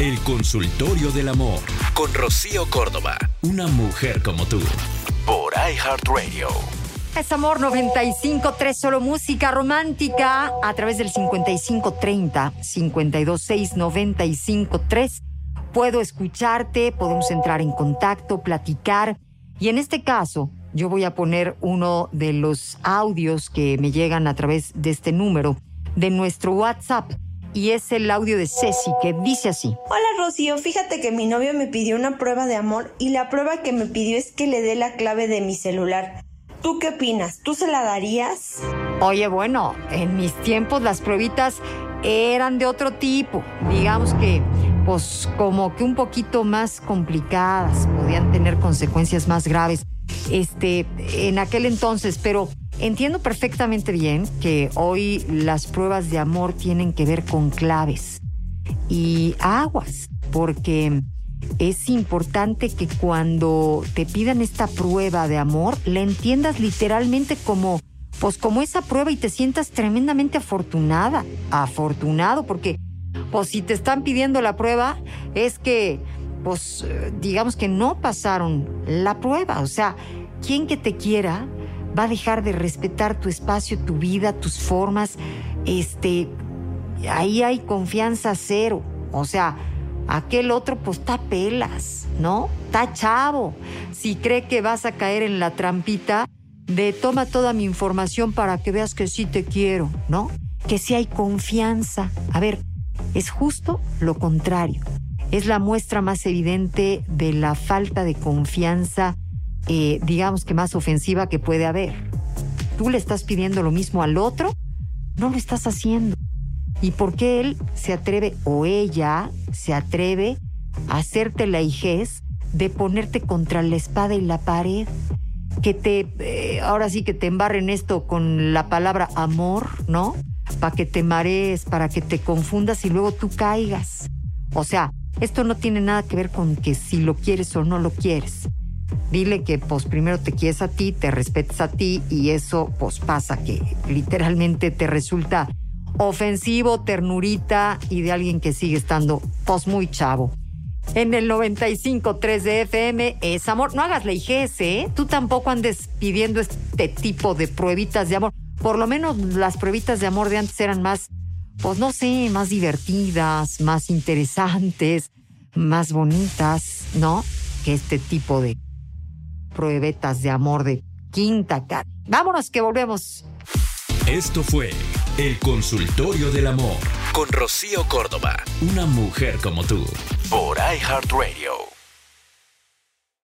El consultorio del amor con Rocío Córdoba. Una mujer como tú. Por iHeartRadio. Es Amor 95.3, solo música romántica a través del 5530 526 953. Puedo escucharte, podemos entrar en contacto, platicar. Y en este caso, yo voy a poner uno de los audios que me llegan a través de este número de nuestro WhatsApp. Y es el audio de Ceci que dice así. Hola Rocío, fíjate que mi novio me pidió una prueba de amor y la prueba que me pidió es que le dé la clave de mi celular. ¿Tú qué opinas? ¿Tú se la darías? Oye, bueno, en mis tiempos las pruebitas eran de otro tipo. Digamos que, pues, como que un poquito más complicadas, podían tener consecuencias más graves. Este, en aquel entonces, pero entiendo perfectamente bien que hoy las pruebas de amor tienen que ver con claves y aguas, porque es importante que cuando te pidan esta prueba de amor, la entiendas literalmente como, pues como esa prueba y te sientas tremendamente afortunada, afortunado, porque pues si te están pidiendo la prueba, es que, pues digamos que no pasaron la prueba, o sea, quien que te quiera va a dejar de respetar tu espacio, tu vida, tus formas, este, ahí hay confianza cero, o sea, Aquel otro, pues está pelas, ¿no? Está chavo. Si cree que vas a caer en la trampita de toma toda mi información para que veas que sí te quiero, ¿no? Que sí hay confianza. A ver, es justo lo contrario. Es la muestra más evidente de la falta de confianza, eh, digamos que más ofensiva que puede haber. Tú le estás pidiendo lo mismo al otro, no lo estás haciendo. ¿Y por qué él se atreve o ella se atreve a hacerte la hijez de ponerte contra la espada y la pared? Que te, eh, ahora sí que te embarren esto con la palabra amor, ¿no? Para que te marees, para que te confundas y luego tú caigas. O sea, esto no tiene nada que ver con que si lo quieres o no lo quieres. Dile que pues primero te quieres a ti, te respetas a ti y eso pues pasa que literalmente te resulta ofensivo, ternurita y de alguien que sigue estando pues muy chavo. En el 95.3 de FM es amor. No hagas la IGS, ¿eh? Tú tampoco andes pidiendo este tipo de pruebitas de amor. Por lo menos las pruebitas de amor de antes eran más, pues no sé, más divertidas, más interesantes, más bonitas, ¿no? Que este tipo de pruebetas de amor de quinta cara. Vámonos que volvemos. Esto fue El Consultorio del Amor con Rocío Córdoba. Una mujer como tú. Por iHeartRadio.